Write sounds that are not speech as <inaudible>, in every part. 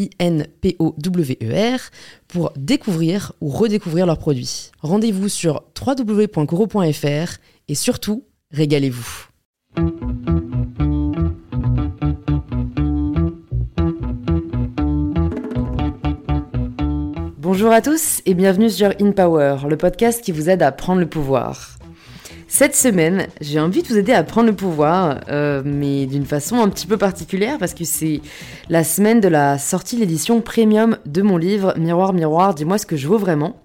I-N-P-O-W-E-R, pour découvrir ou redécouvrir leurs produits. Rendez-vous sur www.coro.fr et surtout, régalez-vous. Bonjour à tous et bienvenue sur In Power, le podcast qui vous aide à prendre le pouvoir. Cette semaine, j'ai envie de vous aider à prendre le pouvoir, euh, mais d'une façon un petit peu particulière parce que c'est la semaine de la sortie de l'édition premium de mon livre Miroir, Miroir, dis-moi ce que je vaux vraiment.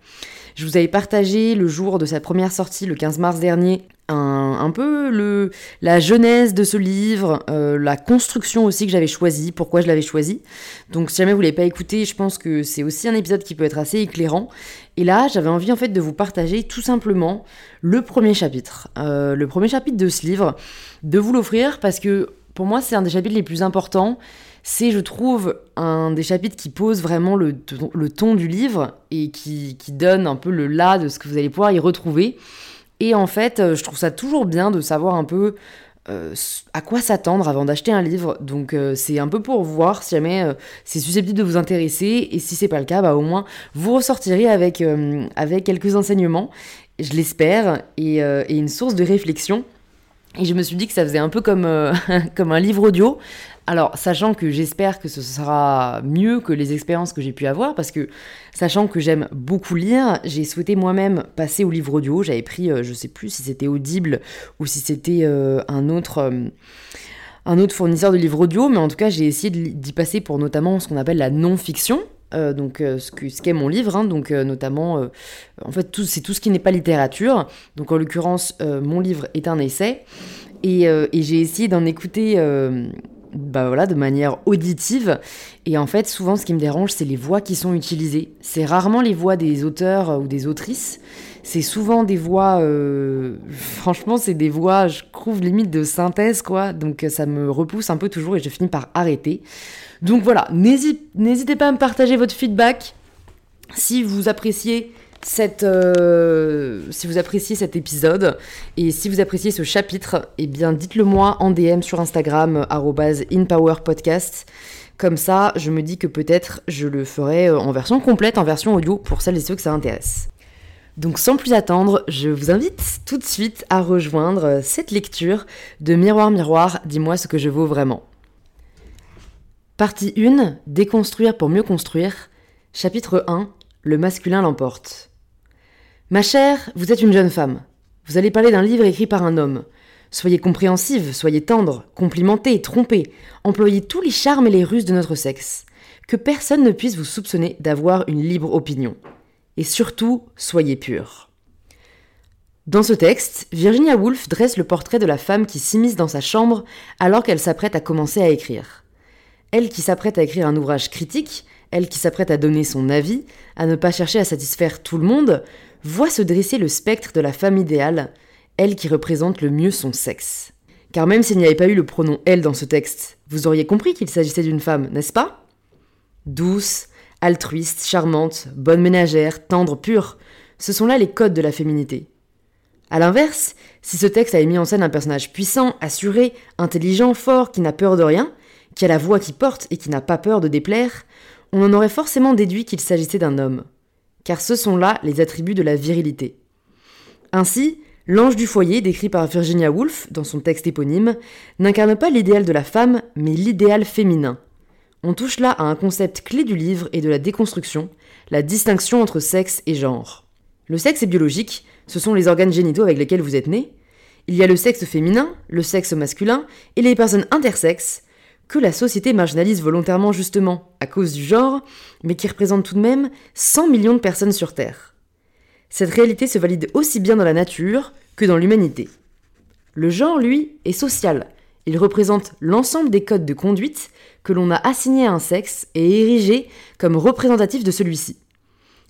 Je vous avais partagé le jour de sa première sortie, le 15 mars dernier, un, peu le, la genèse de ce livre, euh, la construction aussi que j'avais choisi, pourquoi je l'avais choisi. Donc si jamais vous ne l'avez pas écouté, je pense que c'est aussi un épisode qui peut être assez éclairant. Et là, j'avais envie en fait de vous partager tout simplement le premier chapitre. Euh, le premier chapitre de ce livre, de vous l'offrir parce que pour moi c'est un des chapitres les plus importants. C'est, je trouve, un des chapitres qui pose vraiment le, le ton du livre et qui, qui donne un peu le là de ce que vous allez pouvoir y retrouver. Et en fait, euh, je trouve ça toujours bien de savoir un peu euh, à quoi s'attendre avant d'acheter un livre. Donc euh, c'est un peu pour voir si jamais c'est susceptible de vous intéresser. Et si c'est pas le cas, bah, au moins vous ressortirez avec, avec quelques enseignements, je l'espère, et, et, une source de réflexion. Et je me suis dit que ça faisait un peu comme, <laughs> comme un livre audio. Alors, sachant que j'espère que ce sera mieux que les expériences que j'ai pu avoir, parce que sachant que j'aime beaucoup lire, j'ai souhaité moi-même passer au livre audio. J'avais pris, euh, je sais plus si c'était Audible ou si c'était euh, un autre. Euh, un autre fournisseur de livres audio, mais en tout cas j'ai essayé d'y passer pour notamment ce qu'on appelle la non-fiction, donc ce qu'est mon livre, hein, donc notamment, en fait c'est tout ce qui n'est pas littérature, donc en l'occurrence mon livre est un essai, et j'ai essayé d'en écouter bah voilà, de manière auditive. Et en fait, souvent, ce qui me dérange, c'est les voix qui sont utilisées. C'est rarement les voix des auteurs ou des autrices. C'est souvent des voix, euh, <laughs> franchement, c'est des voix, je trouve limite de synthèse, quoi. Donc ça me repousse un peu toujours et je finis par arrêter. Donc voilà, n'hésitez pas à me partager votre feedback si vous appréciez euh, si vous appréciez cet épisode et si vous appréciez ce chapitre, eh bien dites-le moi en DM sur Instagram @inpowerpodcast. Comme ça, je me dis que peut-être je le ferai euh, en version complète, en version audio pour celles et ceux que ça intéresse. Donc sans plus attendre, je vous invite tout de suite à rejoindre cette lecture de Miroir Miroir, dis-moi ce que je vaux vraiment. Partie 1, Déconstruire pour mieux construire. Chapitre 1, Le masculin l'emporte. Ma chère, vous êtes une jeune femme. Vous allez parler d'un livre écrit par un homme. Soyez compréhensive, soyez tendre, complimentez, trompez, employez tous les charmes et les ruses de notre sexe. Que personne ne puisse vous soupçonner d'avoir une libre opinion. Et surtout, soyez pure. Dans ce texte, Virginia Woolf dresse le portrait de la femme qui s'immisce dans sa chambre alors qu'elle s'apprête à commencer à écrire. Elle qui s'apprête à écrire un ouvrage critique, elle qui s'apprête à donner son avis, à ne pas chercher à satisfaire tout le monde, voit se dresser le spectre de la femme idéale, elle qui représente le mieux son sexe. Car même s'il n'y avait pas eu le pronom elle dans ce texte, vous auriez compris qu'il s'agissait d'une femme, n'est-ce pas? Douce, altruiste, charmante, bonne ménagère, tendre, pure, ce sont là les codes de la féminité. A l'inverse, si ce texte avait mis en scène un personnage puissant, assuré, intelligent, fort, qui n'a peur de rien, qui a la voix qui porte et qui n'a pas peur de déplaire, on en aurait forcément déduit qu'il s'agissait d'un homme car ce sont là les attributs de la virilité. Ainsi, l'ange du foyer, décrit par Virginia Woolf dans son texte éponyme, n'incarne pas l'idéal de la femme, mais l'idéal féminin. On touche là à un concept clé du livre et de la déconstruction, la distinction entre sexe et genre. Le sexe est biologique, ce sont les organes génitaux avec lesquels vous êtes né. Il y a le sexe féminin, le sexe masculin et les personnes intersexes, que la société marginalise volontairement justement à cause du genre, mais qui représentent tout de même 100 millions de personnes sur Terre. Cette réalité se valide aussi bien dans la nature que dans l'humanité. Le genre, lui, est social. Il représente l'ensemble des codes de conduite que l'on a assignés à un sexe et érigés comme représentatifs de celui-ci.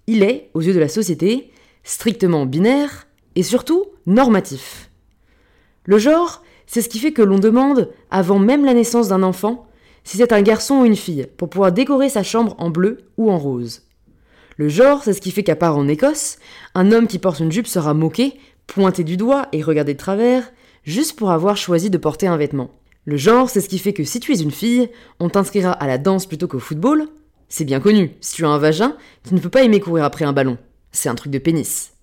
Il est, aux yeux de la société, strictement binaire et surtout normatif. Le genre, c'est ce qui fait que l'on demande, avant même la naissance d'un enfant, si c'est un garçon ou une fille, pour pouvoir décorer sa chambre en bleu ou en rose. Le genre, c'est ce qui fait qu'à part en Écosse, un homme qui porte une jupe sera moqué, pointé du doigt et regardé de travers, juste pour avoir choisi de porter un vêtement. Le genre, c'est ce qui fait que si tu es une fille, on t'inscrira à la danse plutôt qu'au football. C'est bien connu, si tu as un vagin, tu ne peux pas aimer courir après un ballon. C'est un truc de pénis.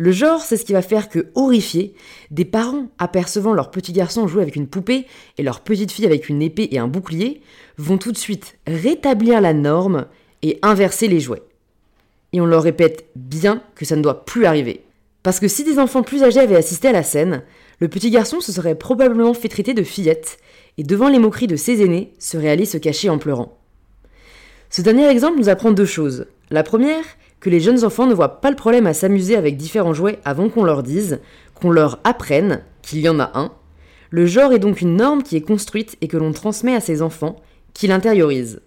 Le genre, c'est ce qui va faire que, horrifiés, des parents apercevant leur petit garçon jouer avec une poupée et leur petite fille avec une épée et un bouclier, vont tout de suite rétablir la norme et inverser les jouets. Et on leur répète bien que ça ne doit plus arriver. Parce que si des enfants plus âgés avaient assisté à la scène, le petit garçon se serait probablement fait traiter de fillette, et devant les moqueries de ses aînés, serait allé se cacher en pleurant. Ce dernier exemple nous apprend deux choses. La première, que les jeunes enfants ne voient pas le problème à s'amuser avec différents jouets avant qu'on leur dise, qu'on leur apprenne qu'il y en a un. Le genre est donc une norme qui est construite et que l'on transmet à ses enfants, qui l'intériorisent.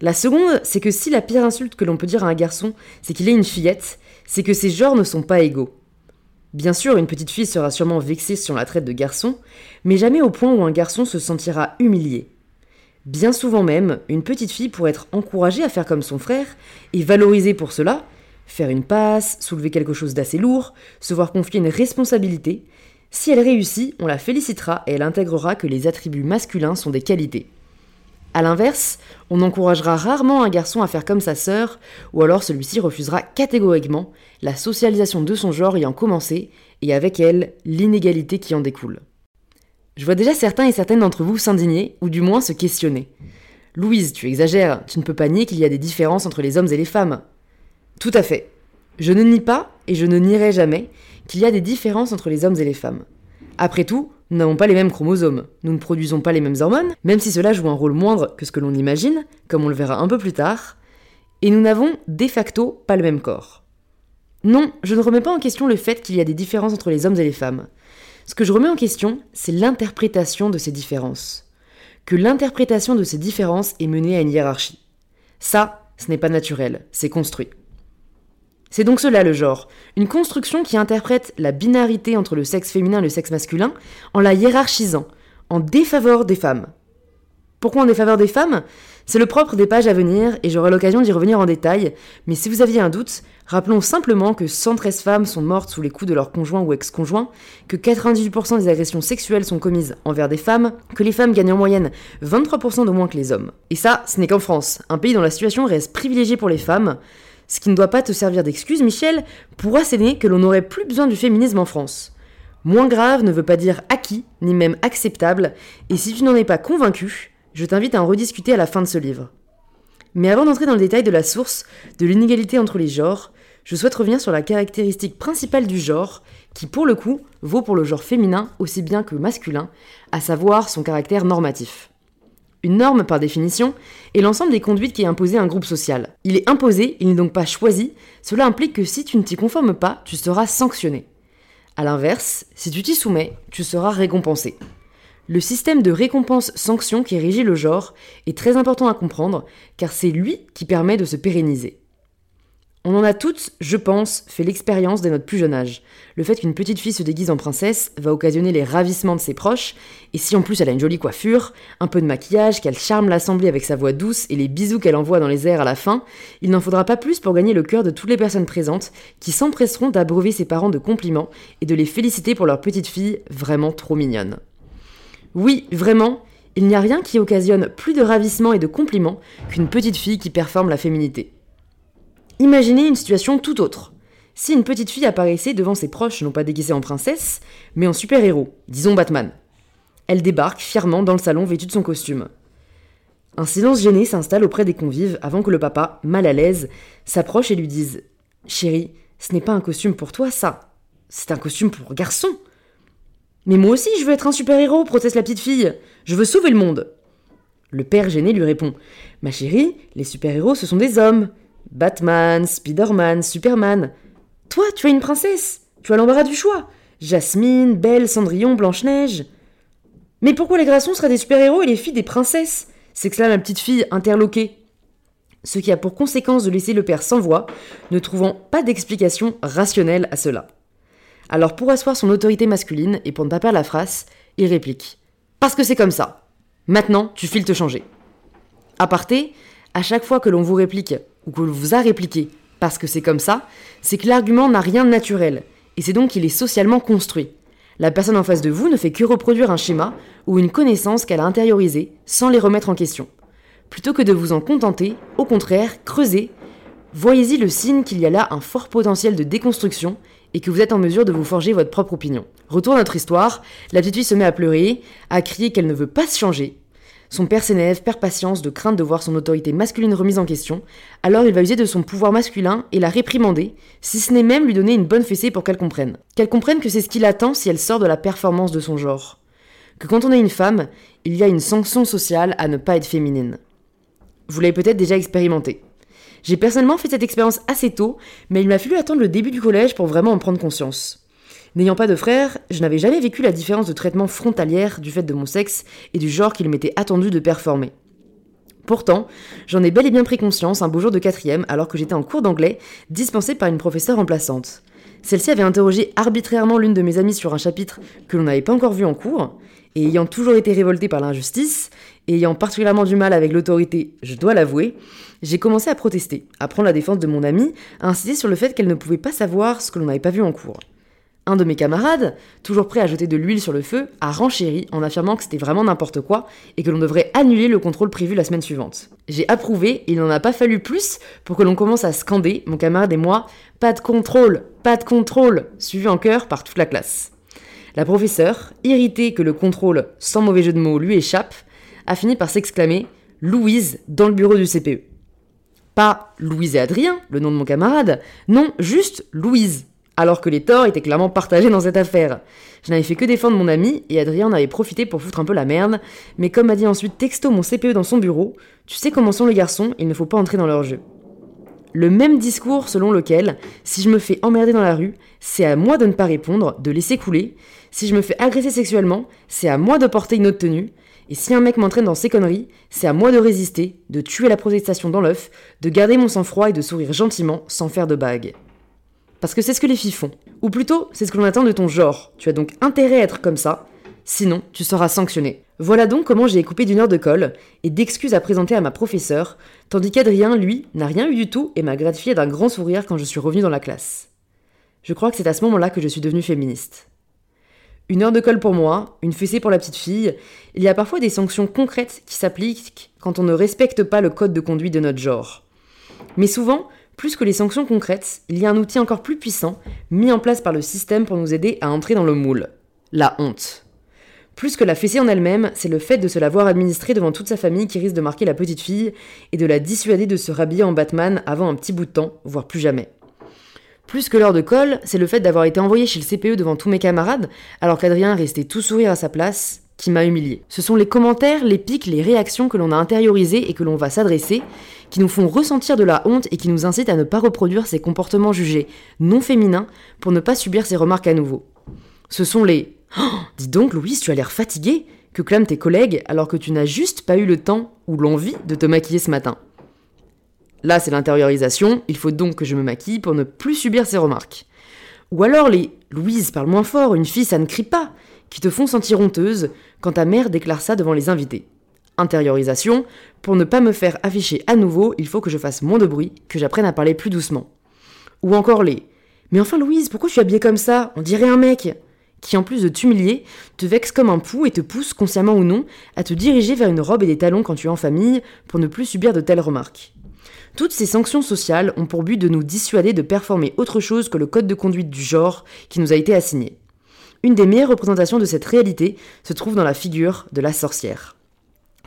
La seconde, c'est que si la pire insulte que l'on peut dire à un garçon, c'est qu'il est une fillette, c'est que ces genres ne sont pas égaux. Bien sûr, une petite fille sera sûrement vexée si on la traite de garçon, mais jamais au point où un garçon se sentira humilié. Bien souvent même, une petite fille pourrait être encouragée à faire comme son frère et valorisée pour cela, faire une passe, soulever quelque chose d'assez lourd, se voir confier une responsabilité. Si elle réussit, on la félicitera et elle intégrera que les attributs masculins sont des qualités. A l'inverse, on encouragera rarement un garçon à faire comme sa sœur, ou alors celui-ci refusera catégoriquement la socialisation de son genre ayant commencé, et avec elle l'inégalité qui en découle. Je vois déjà certains et certaines d'entre vous s'indigner, ou du moins se questionner. Louise, tu exagères, tu ne peux pas nier qu'il y a des différences entre les hommes et les femmes. Tout à fait. Je ne nie pas, et je ne nierai jamais, qu'il y a des différences entre les hommes et les femmes. Après tout, nous n'avons pas les mêmes chromosomes, nous ne produisons pas les mêmes hormones, même si cela joue un rôle moindre que ce que l'on imagine, comme on le verra un peu plus tard, et nous n'avons de facto pas le même corps. Non, je ne remets pas en question le fait qu'il y a des différences entre les hommes et les femmes. Ce que je remets en question, c'est l'interprétation de ces différences. Que l'interprétation de ces différences est menée à une hiérarchie. Ça, ce n'est pas naturel, c'est construit. C'est donc cela le genre, une construction qui interprète la binarité entre le sexe féminin et le sexe masculin en la hiérarchisant, en défaveur des femmes. Pourquoi en défaveur des femmes? C'est le propre des pages à venir et j'aurai l'occasion d'y revenir en détail, mais si vous aviez un doute, rappelons simplement que 113 femmes sont mortes sous les coups de leur conjoint ou ex-conjoint, que 98% des agressions sexuelles sont commises envers des femmes, que les femmes gagnent en moyenne 23% de moins que les hommes. Et ça, ce n'est qu'en France, un pays dont la situation reste privilégiée pour les femmes, ce qui ne doit pas te servir d'excuse, Michel, pour asséner que l'on n'aurait plus besoin du féminisme en France. Moins grave ne veut pas dire acquis, ni même acceptable, et si tu n'en es pas convaincu, je t'invite à en rediscuter à la fin de ce livre. Mais avant d'entrer dans le détail de la source de l'inégalité entre les genres, je souhaite revenir sur la caractéristique principale du genre, qui pour le coup vaut pour le genre féminin aussi bien que masculin, à savoir son caractère normatif. Une norme, par définition, est l'ensemble des conduites qui est imposé à un groupe social. Il est imposé, il n'est donc pas choisi, cela implique que si tu ne t'y conformes pas, tu seras sanctionné. A l'inverse, si tu t'y soumets, tu seras récompensé. Le système de récompense-sanction qui régit le genre est très important à comprendre car c'est lui qui permet de se pérenniser. On en a toutes, je pense, fait l'expérience dès notre plus jeune âge. Le fait qu'une petite fille se déguise en princesse va occasionner les ravissements de ses proches, et si en plus elle a une jolie coiffure, un peu de maquillage, qu'elle charme l'assemblée avec sa voix douce et les bisous qu'elle envoie dans les airs à la fin, il n'en faudra pas plus pour gagner le cœur de toutes les personnes présentes qui s'empresseront d'abreuver ses parents de compliments et de les féliciter pour leur petite fille vraiment trop mignonne. Oui, vraiment, il n'y a rien qui occasionne plus de ravissement et de compliments qu'une petite fille qui performe la féminité. Imaginez une situation tout autre. Si une petite fille apparaissait devant ses proches, non pas déguisée en princesse, mais en super-héros, disons Batman. Elle débarque fièrement dans le salon vêtue de son costume. Un silence gêné s'installe auprès des convives avant que le papa, mal à l'aise, s'approche et lui dise Chérie, Ce n'est pas un costume pour toi, ça. C'est un costume pour garçon. Mais moi aussi, je veux être un super-héros, proteste la petite fille. Je veux sauver le monde. Le père gêné lui répond Ma chérie, les super-héros, ce sont des hommes. Batman, Spider-Man, Superman. Toi, tu es une princesse. Tu as l'embarras du choix. Jasmine, Belle, Cendrillon, Blanche-Neige. Mais pourquoi les garçons seraient des super-héros et les filles des princesses s'exclame la petite fille interloquée. Ce qui a pour conséquence de laisser le père sans voix, ne trouvant pas d'explication rationnelle à cela. Alors pour asseoir son autorité masculine et pour ne pas perdre la phrase, il réplique Parce que c'est comme ça. Maintenant, tu files te changer. A parté, à chaque fois que l'on vous réplique ou que l'on vous a répliqué parce que c'est comme ça, c'est que l'argument n'a rien de naturel et c'est donc qu'il est socialement construit. La personne en face de vous ne fait que reproduire un schéma ou une connaissance qu'elle a intériorisée sans les remettre en question. Plutôt que de vous en contenter, au contraire, creusez, voyez-y le signe qu'il y a là un fort potentiel de déconstruction et que vous êtes en mesure de vous forger votre propre opinion. Retour à notre histoire, la petite fille se met à pleurer, à crier qu'elle ne veut pas se changer, son père s'énerve, perd patience de crainte de voir son autorité masculine remise en question, alors il va user de son pouvoir masculin et la réprimander, si ce n'est même lui donner une bonne fessée pour qu'elle comprenne. Qu'elle comprenne que c'est ce qu'il attend si elle sort de la performance de son genre. Que quand on est une femme, il y a une sanction sociale à ne pas être féminine. Vous l'avez peut-être déjà expérimenté. J'ai personnellement fait cette expérience assez tôt, mais il m'a fallu attendre le début du collège pour vraiment en prendre conscience. N'ayant pas de frère, je n'avais jamais vécu la différence de traitement frontalière du fait de mon sexe et du genre qu'il m'était attendu de performer. Pourtant, j'en ai bel et bien pris conscience un beau jour de quatrième alors que j'étais en cours d'anglais, dispensé par une professeure remplaçante. Celle-ci avait interrogé arbitrairement l'une de mes amies sur un chapitre que l'on n'avait pas encore vu en cours, et ayant toujours été révoltée par l'injustice, et ayant particulièrement du mal avec l'autorité, je dois l'avouer, j'ai commencé à protester, à prendre la défense de mon amie, à insister sur le fait qu'elle ne pouvait pas savoir ce que l'on n'avait pas vu en cours. Un de mes camarades, toujours prêt à jeter de l'huile sur le feu, a renchéri en affirmant que c'était vraiment n'importe quoi et que l'on devrait annuler le contrôle prévu la semaine suivante. J'ai approuvé il n'en a pas fallu plus pour que l'on commence à scander, mon camarade et moi, pas de contrôle, pas de contrôle, suivi en chœur par toute la classe. La professeure, irritée que le contrôle, sans mauvais jeu de mots, lui échappe, a fini par s'exclamer Louise dans le bureau du CPE. Pas Louise et Adrien, le nom de mon camarade, non, juste Louise alors que les torts étaient clairement partagés dans cette affaire. Je n'avais fait que défendre mon ami, et Adrien en avait profité pour foutre un peu la merde, mais comme m'a dit ensuite texto mon CPE dans son bureau, tu sais comment sont les garçons, il ne faut pas entrer dans leur jeu. Le même discours selon lequel, si je me fais emmerder dans la rue, c'est à moi de ne pas répondre, de laisser couler, si je me fais agresser sexuellement, c'est à moi de porter une autre tenue, et si un mec m'entraîne dans ses conneries, c'est à moi de résister, de tuer la protestation dans l'œuf, de garder mon sang-froid et de sourire gentiment sans faire de bague. Parce que c'est ce que les filles font. Ou plutôt, c'est ce que l'on attend de ton genre. Tu as donc intérêt à être comme ça, sinon tu seras sanctionné. Voilà donc comment j'ai coupé d'une heure de colle et d'excuses à présenter à ma professeure, tandis qu'Adrien, lui, n'a rien eu du tout et m'a gratifié d'un grand sourire quand je suis revenu dans la classe. Je crois que c'est à ce moment-là que je suis devenue féministe. Une heure de colle pour moi, une fessée pour la petite fille, il y a parfois des sanctions concrètes qui s'appliquent quand on ne respecte pas le code de conduite de notre genre. Mais souvent, plus que les sanctions concrètes, il y a un outil encore plus puissant mis en place par le système pour nous aider à entrer dans le moule. La honte. Plus que la fessée en elle-même, c'est le fait de se la voir administrer devant toute sa famille qui risque de marquer la petite fille et de la dissuader de se rhabiller en Batman avant un petit bout de temps, voire plus jamais. Plus que l'heure de colle, c'est le fait d'avoir été envoyé chez le CPE devant tous mes camarades, alors qu'Adrien restait tout sourire à sa place, qui m'a humilié. Ce sont les commentaires, les pics, les réactions que l'on a intériorisées et que l'on va s'adresser, qui nous font ressentir de la honte et qui nous incitent à ne pas reproduire ces comportements jugés non féminins pour ne pas subir ces remarques à nouveau. Ce sont les oh, Dis donc, Louise, tu as l'air fatiguée que clament tes collègues alors que tu n'as juste pas eu le temps ou l'envie de te maquiller ce matin. Là, c'est l'intériorisation, il faut donc que je me maquille pour ne plus subir ces remarques. Ou alors les Louise, parle moins fort, une fille, ça ne crie pas, qui te font sentir honteuse quand ta mère déclare ça devant les invités intériorisation, pour ne pas me faire afficher à nouveau, il faut que je fasse moins de bruit, que j'apprenne à parler plus doucement. Ou encore les Mais enfin Louise, pourquoi tu es habillée comme ça? On dirait un mec qui en plus de t'humilier, te vexe comme un pou et te pousse, consciemment ou non, à te diriger vers une robe et des talons quand tu es en famille, pour ne plus subir de telles remarques. Toutes ces sanctions sociales ont pour but de nous dissuader de performer autre chose que le code de conduite du genre qui nous a été assigné. Une des meilleures représentations de cette réalité se trouve dans la figure de la sorcière.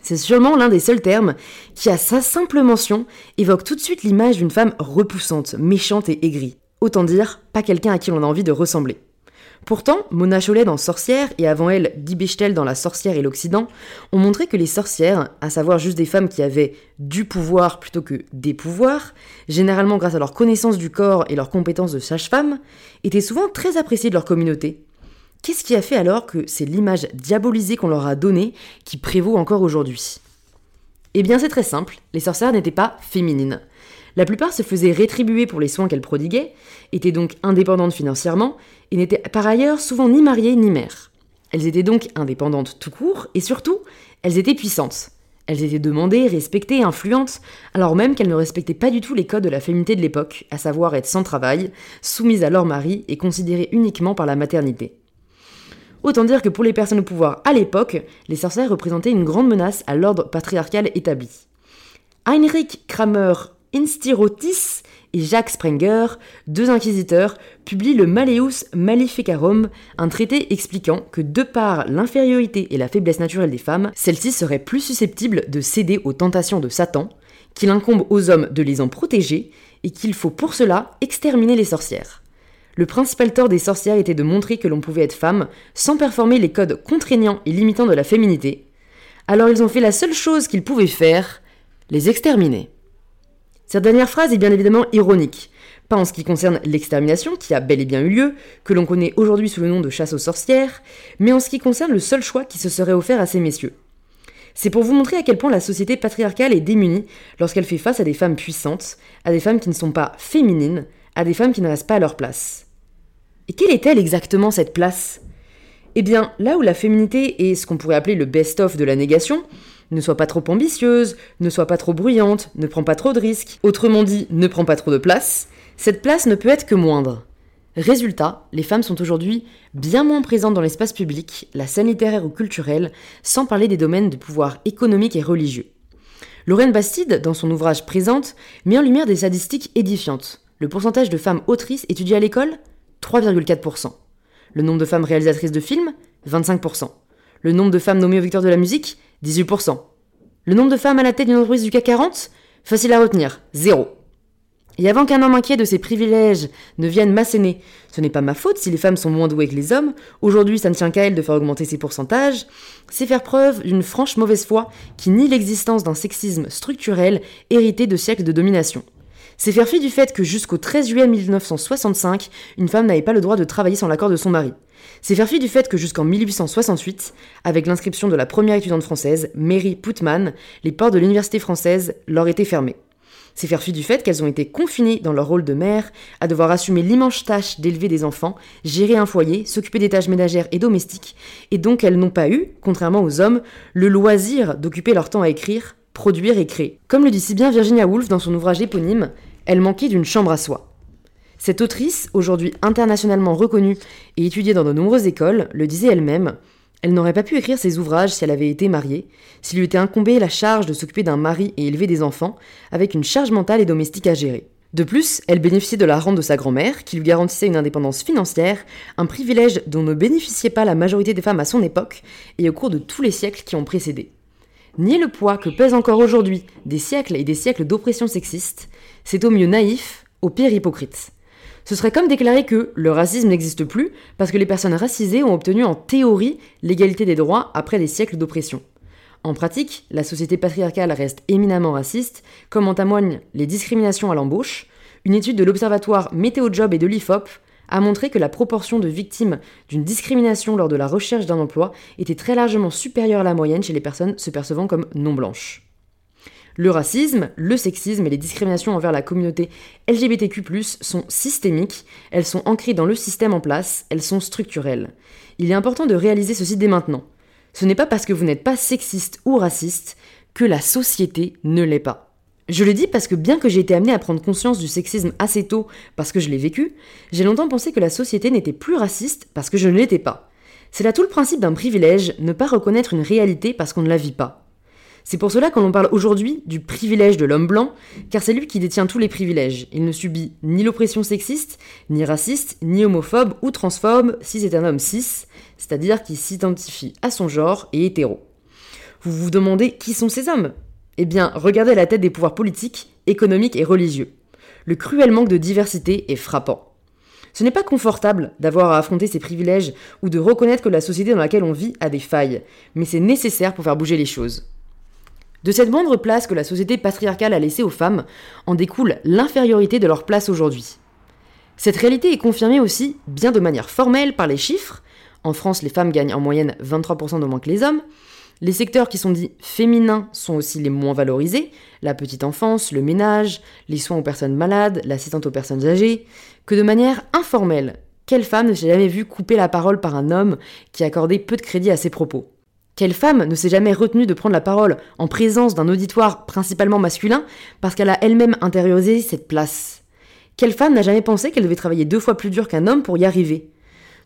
C'est sûrement l'un des seuls termes qui, à sa simple mention, évoque tout de suite l'image d'une femme repoussante, méchante et aigrie. Autant dire, pas quelqu'un à qui l'on a envie de ressembler. Pourtant, Mona Chollet dans Sorcière et avant elle Guy Bechtel dans La sorcière et l'Occident ont montré que les sorcières, à savoir juste des femmes qui avaient du pouvoir plutôt que des pouvoirs, généralement grâce à leur connaissance du corps et leur compétence de sage-femme, étaient souvent très appréciées de leur communauté. Qu'est-ce qui a fait alors que c'est l'image diabolisée qu'on leur a donnée qui prévaut encore aujourd'hui? Eh bien c'est très simple, les sorcières n'étaient pas féminines. La plupart se faisaient rétribuer pour les soins qu'elles prodiguaient, étaient donc indépendantes financièrement, et n'étaient par ailleurs souvent ni mariées ni mères. Elles étaient donc indépendantes tout court, et surtout, elles étaient puissantes. Elles étaient demandées, respectées, influentes, alors même qu'elles ne respectaient pas du tout les codes de la féminité de l'époque, à savoir être sans travail, soumises à leur mari et considérées uniquement par la maternité. Autant dire que pour les personnes au pouvoir à l'époque, les sorcières représentaient une grande menace à l'ordre patriarcal établi. Heinrich Kramer Instirotis et Jacques Sprenger, deux inquisiteurs, publient le Maleus Maleficarum, un traité expliquant que de par l'infériorité et la faiblesse naturelle des femmes, celles-ci seraient plus susceptibles de céder aux tentations de Satan, qu'il incombe aux hommes de les en protéger et qu'il faut pour cela exterminer les sorcières. Le principal tort des sorcières était de montrer que l'on pouvait être femme sans performer les codes contraignants et limitants de la féminité. Alors ils ont fait la seule chose qu'ils pouvaient faire, les exterminer. Cette dernière phrase est bien évidemment ironique, pas en ce qui concerne l'extermination, qui a bel et bien eu lieu, que l'on connaît aujourd'hui sous le nom de chasse aux sorcières, mais en ce qui concerne le seul choix qui se serait offert à ces messieurs. C'est pour vous montrer à quel point la société patriarcale est démunie lorsqu'elle fait face à des femmes puissantes, à des femmes qui ne sont pas féminines, à des femmes qui ne restent pas à leur place. Et quelle est-elle exactement cette place? Eh bien, là où la féminité est ce qu'on pourrait appeler le best-of de la négation, ne sois pas trop ambitieuse, ne sois pas trop bruyante, ne prends pas trop de risques, autrement dit, ne prends pas trop de place, cette place ne peut être que moindre. Résultat, les femmes sont aujourd'hui bien moins présentes dans l'espace public, la scène littéraire ou culturelle, sans parler des domaines de pouvoir économique et religieux. Lorraine Bastide, dans son ouvrage Présente, met en lumière des statistiques édifiantes. Le pourcentage de femmes autrices étudiées à l'école? 3,4%. Le nombre de femmes réalisatrices de films? 25%. Le nombre de femmes nommées aux victoires de la musique? 18%. Le nombre de femmes à la tête d'une entreprise du CAC 40 Facile à retenir, zéro. Et avant qu'un homme inquiet de ses privilèges ne vienne m'asséner, ce n'est pas ma faute si les femmes sont moins douées que les hommes, aujourd'hui ça ne tient qu'à elles de faire augmenter ces pourcentages, c'est faire preuve d'une franche mauvaise foi qui nie l'existence d'un sexisme structurel hérité de siècles de domination. C'est faire fi du fait que jusqu'au 13 juillet 1965, une femme n'avait pas le droit de travailler sans l'accord de son mari. C'est faire fi du fait que jusqu'en 1868, avec l'inscription de la première étudiante française, Mary Putman, les portes de l'université française leur étaient fermées. C'est faire fi du fait qu'elles ont été confinées dans leur rôle de mère, à devoir assumer l'immense tâche d'élever des enfants, gérer un foyer, s'occuper des tâches ménagères et domestiques, et donc elles n'ont pas eu, contrairement aux hommes, le loisir d'occuper leur temps à écrire, produire et créer. Comme le dit si bien Virginia Woolf dans son ouvrage éponyme, elle manquait d'une chambre à soi. Cette autrice, aujourd'hui internationalement reconnue et étudiée dans de nombreuses écoles, le disait elle-même, elle n'aurait pas pu écrire ses ouvrages si elle avait été mariée, s'il lui était incombé la charge de s'occuper d'un mari et élever des enfants, avec une charge mentale et domestique à gérer. De plus, elle bénéficiait de la rente de sa grand-mère, qui lui garantissait une indépendance financière, un privilège dont ne bénéficiait pas la majorité des femmes à son époque et au cours de tous les siècles qui ont précédé. Nier le poids que pèsent encore aujourd'hui des siècles et des siècles d'oppression sexiste, c'est au mieux naïf, au pire hypocrite. Ce serait comme déclarer que le racisme n'existe plus parce que les personnes racisées ont obtenu en théorie l'égalité des droits après des siècles d'oppression. En pratique, la société patriarcale reste éminemment raciste, comme en témoignent les discriminations à l'embauche. Une étude de l'Observatoire Météo Job et de l'IFOP a montré que la proportion de victimes d'une discrimination lors de la recherche d'un emploi était très largement supérieure à la moyenne chez les personnes se percevant comme non blanches. Le racisme, le sexisme et les discriminations envers la communauté LGBTQ sont systémiques, elles sont ancrées dans le système en place, elles sont structurelles. Il est important de réaliser ceci dès maintenant. Ce n'est pas parce que vous n'êtes pas sexiste ou raciste que la société ne l'est pas. Je le dis parce que bien que j'ai été amenée à prendre conscience du sexisme assez tôt parce que je l'ai vécu, j'ai longtemps pensé que la société n'était plus raciste parce que je ne l'étais pas. C'est là tout le principe d'un privilège, ne pas reconnaître une réalité parce qu'on ne la vit pas. C'est pour cela qu'on parle aujourd'hui du privilège de l'homme blanc, car c'est lui qui détient tous les privilèges. Il ne subit ni l'oppression sexiste, ni raciste, ni homophobe ou transphobe si c'est un homme cis, c'est-à-dire qui s'identifie à son genre et hétéro. Vous vous demandez qui sont ces hommes? Eh bien, regardez la tête des pouvoirs politiques, économiques et religieux. Le cruel manque de diversité est frappant. Ce n'est pas confortable d'avoir à affronter ses privilèges ou de reconnaître que la société dans laquelle on vit a des failles, mais c'est nécessaire pour faire bouger les choses. De cette moindre place que la société patriarcale a laissée aux femmes en découle l'infériorité de leur place aujourd'hui. Cette réalité est confirmée aussi, bien de manière formelle, par les chiffres. En France, les femmes gagnent en moyenne 23% de moins que les hommes. Les secteurs qui sont dits féminins sont aussi les moins valorisés, la petite enfance, le ménage, les soins aux personnes malades, l'assistante aux personnes âgées, que de manière informelle, quelle femme ne s'est jamais vue couper la parole par un homme qui accordait peu de crédit à ses propos? Quelle femme ne s'est jamais retenue de prendre la parole en présence d'un auditoire principalement masculin parce qu'elle a elle-même intériorisé cette place? Quelle femme n'a jamais pensé qu'elle devait travailler deux fois plus dur qu'un homme pour y arriver?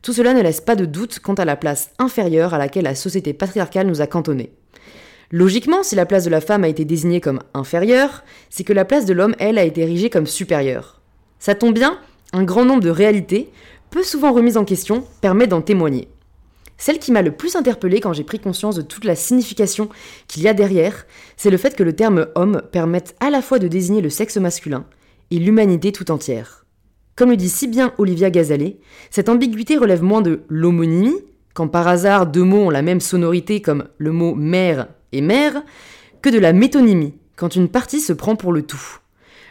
Tout cela ne laisse pas de doute quant à la place inférieure à laquelle la société patriarcale nous a cantonnés. Logiquement, si la place de la femme a été désignée comme inférieure, c'est que la place de l'homme, elle, a été érigée comme supérieure. Ça tombe bien, un grand nombre de réalités, peu souvent remises en question, permet d'en témoigner. Celle qui m'a le plus interpellée quand j'ai pris conscience de toute la signification qu'il y a derrière, c'est le fait que le terme homme permette à la fois de désigner le sexe masculin et l'humanité tout entière. Comme le dit si bien Olivia Gazalet, cette ambiguïté relève moins de l'homonymie, quand par hasard deux mots ont la même sonorité comme le mot mère et mère, que de la métonymie, quand une partie se prend pour le tout.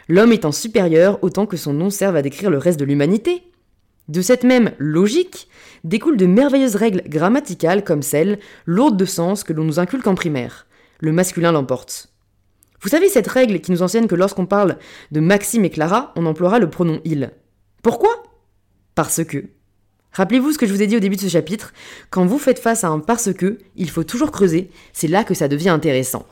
L'homme étant supérieur autant que son nom serve à décrire le reste de l'humanité. De cette même logique découlent de merveilleuses règles grammaticales comme celle, lourde de sens, que l'on nous inculque en primaire. Le masculin l'emporte. Vous savez cette règle qui nous enseigne que lorsqu'on parle de Maxime et Clara, on emploiera le pronom il. Pourquoi? Parce que. Rappelez-vous ce que je vous ai dit au début de ce chapitre, quand vous faites face à un parce que, il faut toujours creuser, c'est là que ça devient intéressant.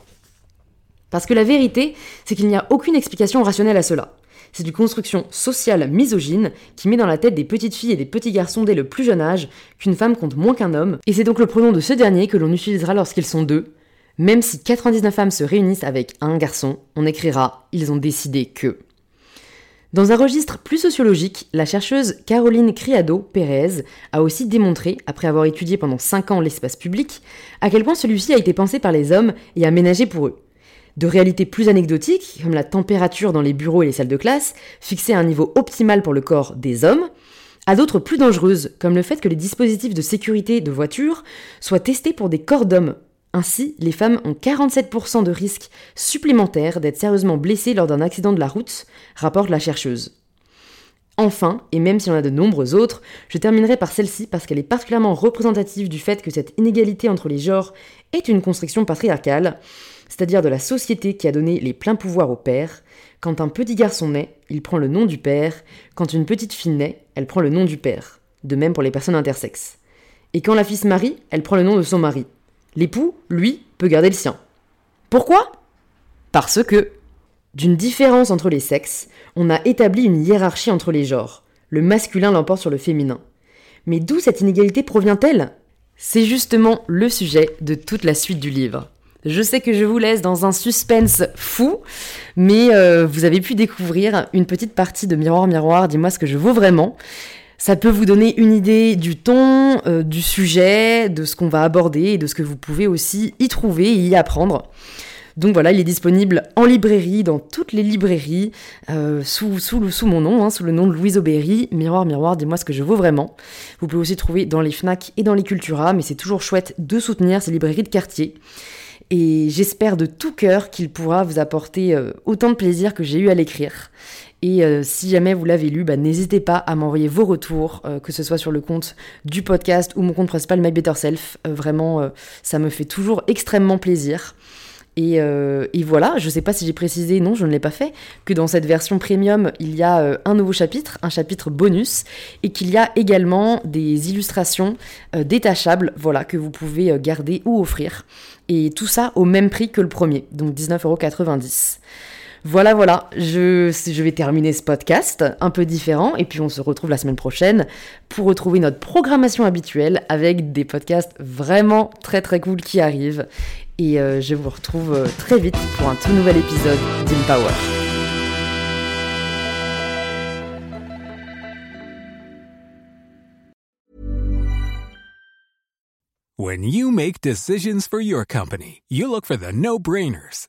Parce que la vérité, c'est qu'il n'y a aucune explication rationnelle à cela. C'est une construction sociale misogyne qui met dans la tête des petites filles et des petits garçons dès le plus jeune âge qu'une femme compte moins qu'un homme, et c'est donc le pronom de ce dernier que l'on utilisera lorsqu'ils sont deux. Même si 99 femmes se réunissent avec un garçon, on écrira Ils ont décidé que. Dans un registre plus sociologique, la chercheuse Caroline Criado Pérez a aussi démontré, après avoir étudié pendant 5 ans l'espace public, à quel point celui-ci a été pensé par les hommes et aménagé pour eux. De réalités plus anecdotiques, comme la température dans les bureaux et les salles de classe, fixée à un niveau optimal pour le corps des hommes, à d'autres plus dangereuses, comme le fait que les dispositifs de sécurité de voiture soient testés pour des corps d'hommes, ainsi, les femmes ont 47% de risque supplémentaire d'être sérieusement blessées lors d'un accident de la route, rapporte la chercheuse. Enfin, et même s'il y en a de nombreux autres, je terminerai par celle-ci parce qu'elle est particulièrement représentative du fait que cette inégalité entre les genres est une construction patriarcale, c'est-à-dire de la société qui a donné les pleins pouvoirs au père. Quand un petit garçon naît, il prend le nom du père, quand une petite fille naît, elle prend le nom du père. De même pour les personnes intersexes. Et quand la fille se marie, elle prend le nom de son mari. L'époux, lui, peut garder le sien. Pourquoi? Parce que, d'une différence entre les sexes, on a établi une hiérarchie entre les genres. Le masculin l'emporte sur le féminin. Mais d'où cette inégalité provient-elle? C'est justement le sujet de toute la suite du livre. Je sais que je vous laisse dans un suspense fou, mais euh, vous avez pu découvrir une petite partie de Miroir Miroir, dis-moi ce que je vaux vraiment. Ça peut vous donner une idée du ton, euh, du sujet, de ce qu'on va aborder et de ce que vous pouvez aussi y trouver et y apprendre. Donc voilà, il est disponible en librairie, dans toutes les librairies, euh, sous, mon nom, hein, sous le nom de Louise Aubéry. Miroir, miroir, dis-moi ce que je vaux vraiment. Vous pouvez aussi trouver dans les FNAC et dans les Cultura, mais c'est toujours chouette de soutenir ces librairies de quartier. Et j'espère de tout cœur qu'il pourra vous apporter euh, autant de plaisir que j'ai eu à l'écrire. Et euh, si jamais vous l'avez lu, bah, n'hésitez pas à m'envoyer vos retours, euh, que ce soit sur le compte du podcast ou mon compte principal My Better Self. Vraiment, ça me fait toujours extrêmement plaisir. Et, voilà, je ne sais pas si j'ai précisé, non, je ne l'ai pas fait, que dans cette version premium, il y a un nouveau chapitre, un chapitre bonus, et qu'il y a également des illustrations détachables, voilà, que vous pouvez garder ou offrir. Et tout ça au même prix que le premier, donc 19,90€. Voilà, voilà, je, vais terminer ce podcast un peu différent et puis on se retrouve la semaine prochaine pour retrouver notre programmation habituelle avec des podcasts vraiment très très cool qui arrivent. Et euh, je vous retrouve euh, très vite pour un tout nouvel épisode d'Empower. When you make decisions for your company, you look for the no-brainers.